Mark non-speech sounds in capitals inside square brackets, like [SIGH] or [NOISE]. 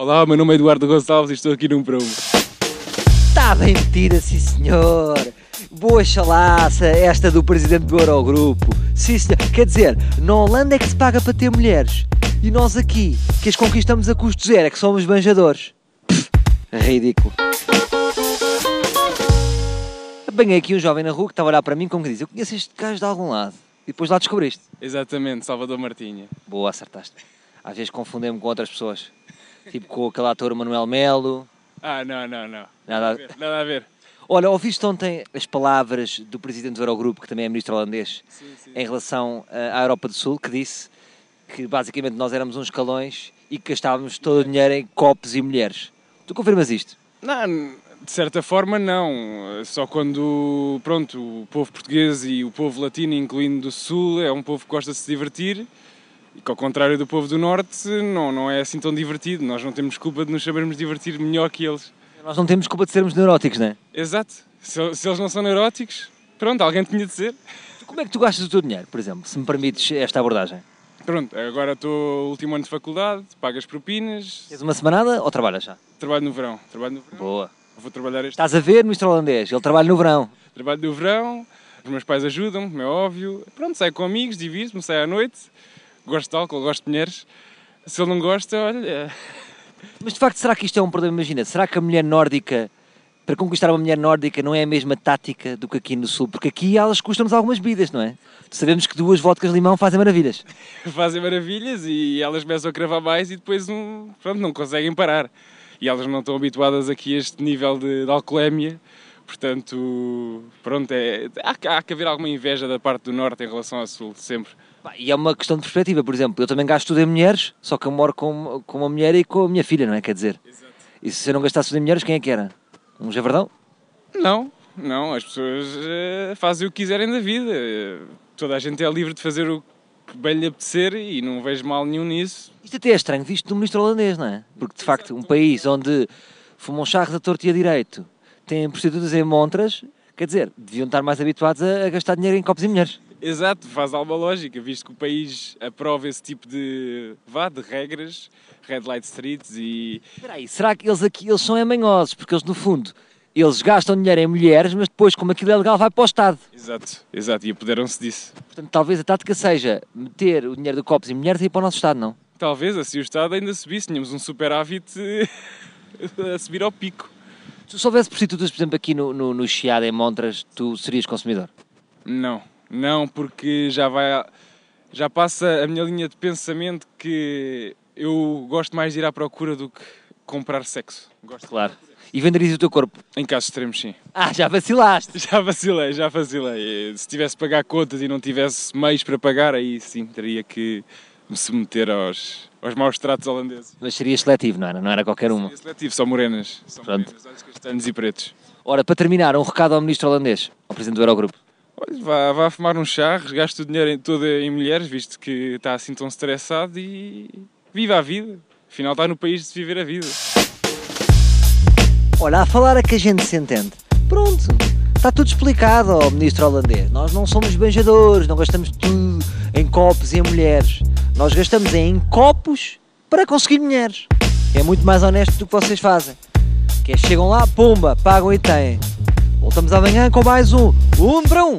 Olá, meu nome é Eduardo Gonçalves e estou aqui num para um. Está bem metida, sim senhor. Boa chalaça, esta do presidente do Eurogrupo. Sim senhor. Quer dizer, na Holanda é que se paga para ter mulheres. E nós aqui, que as conquistamos a custo zero, é que somos banjadores. Pff, ridículo. Apanhei aqui um jovem na rua que estava a olhar para mim como que diz, eu conheço este gajo de algum lado. E depois lá descobriste. Exatamente, Salvador Martinha. Boa, acertaste. Às vezes confundem-me com outras pessoas. Tipo com aquele ator Manuel Melo. Ah, não, não, não. Nada a- ver, Nada a ver. Olha, ouviste ontem as palavras do presidente do Eurogrupo, que também é ministro holandês, Sim, sim. em relação eh, à Europa do Sul, que disse que basicamente nós éramos uns calões e que gastávamos todo o dinheiro em copos e mulheres. Tu confirmas isto? Não, de certa forma não. Só quando, pronto, o povo português e o povo latino, incluindo do Sul, é um povo que gosta de se divertir. Que ao contrário do povo do Norte, não, não é assim tão divertido. Nós não temos culpa de nos sabermos divertir melhor que eles. Nós não temos culpa de sermos neuróticos, não é? Exato. Se, se eles não são neuróticos, pronto, alguém tinha de ser. Como é que tu gastas o teu dinheiro, por exemplo, se me permites esta abordagem? Pronto, agora estou no último ano de faculdade, pago as propinas, Tens uma semanada ou trabalhas já? trabalho no verão. Trabalho no verão. Boa. Vou trabalhar este Estás a ver, ministro holandês, ele trabalha no verão. trabalho no verão, os meus pais ajudam-me, como é óbvio. Pronto, saio com amigos, divirto-me, saio à noite, gosto de álcool, gosto de mulheres. Se ele não gosta, olha, Mas de facto, será que isto é um problema? Imagina, será que a mulher nórdica, para conquistar uma mulher nórdica, não é a mesma tática do que aqui no Sul? Porque aqui elas custam-nos algumas bebidas, não é? Sabemos que duas vodkas de limão fazem maravilhas. [LAUGHS] fazem maravilhas e elas começam a cravar mais e depois um, pronto, não conseguem parar. E elas não estão habituadas aqui a este nível de, de alcoolemia. Portanto, pronto, é, há, que- há que haver alguma inveja da parte do Norte em relação ao Sul, sempre. E é uma questão de perspectiva, por exemplo, eu também gasto tudo em mulheres, só que eu moro com, com uma mulher e com a minha filha, não é? Quer dizer, e se eu não gastasse tudo em mulheres, quem é que era? Um javardão? Não, não, as pessoas eh, fazem o que quiserem da vida. Toda a gente é livre de fazer o que bem lhe apetecer e não vejo mal nenhum nisso. Isto até é estranho, visto no ministro holandês, não é? Porque de facto, um país onde fumam charros a torto e a direito, têm prostitutas em montras, quer dizer, deviam estar mais habituados a, a gastar dinheiro em copos e mulheres. Exato, faz alguma lógica, visto que o país aprova esse tipo de, vá, de regras, red light streets e... Espera aí, será que eles aqui eles são emanhosos? Porque eles, no fundo, eles gastam dinheiro em mulheres, mas depois, como aquilo é legal, vai para o Estado. Exato, exato, e apoderam-se disso. Portanto, talvez a tática seja meter o dinheiro de copos e mulheres e ir para o nosso Estado, não? Talvez, assim o Estado ainda subisse, tínhamos um superávit [LAUGHS] a subir ao pico. Se se houvesse prostitutas, por exemplo, aqui no, no, no Chiado, em Montras, tu serias consumidor? Não, não, porque já vai. Já passa a minha linha de pensamento que eu gosto mais de ir à procura do que comprar sexo. Gosto. Claro. E venderias o teu corpo? Em casos extremos, sim. Ah, já vacilaste! [LAUGHS] Já vacilei, já vacilei. Se tivesse que pagar contas e não tivesse meios para pagar, aí sim teria que me submeter aos, aos maus tratos holandeses. Mas serias seletivo, não era? Não era qualquer uma. É seletivo, só morenas. Só Pronto. morenas, olhos castanhos e pretos. Ora, para terminar, um recado ao ministro holandês, ao presidente do Eurogrupo. Olha, vá, vá fumar um chá, gaste o dinheiro em- todo em mulheres, visto que está assim tão estressado e viva a vida. Afinal está no país de se viver a vida. Olha, a falar a que a gente se entende. Pronto, está tudo explicado ao ministro holandês. Nós não somos beijadores, não gastamos tudo em copos e em mulheres. Nós gastamos em copos para conseguir mulheres. É muito mais honesto do que vocês fazem. Que é, chegam lá, pumba, pagam e têm. Voltamos amanhã com mais um Um para Um.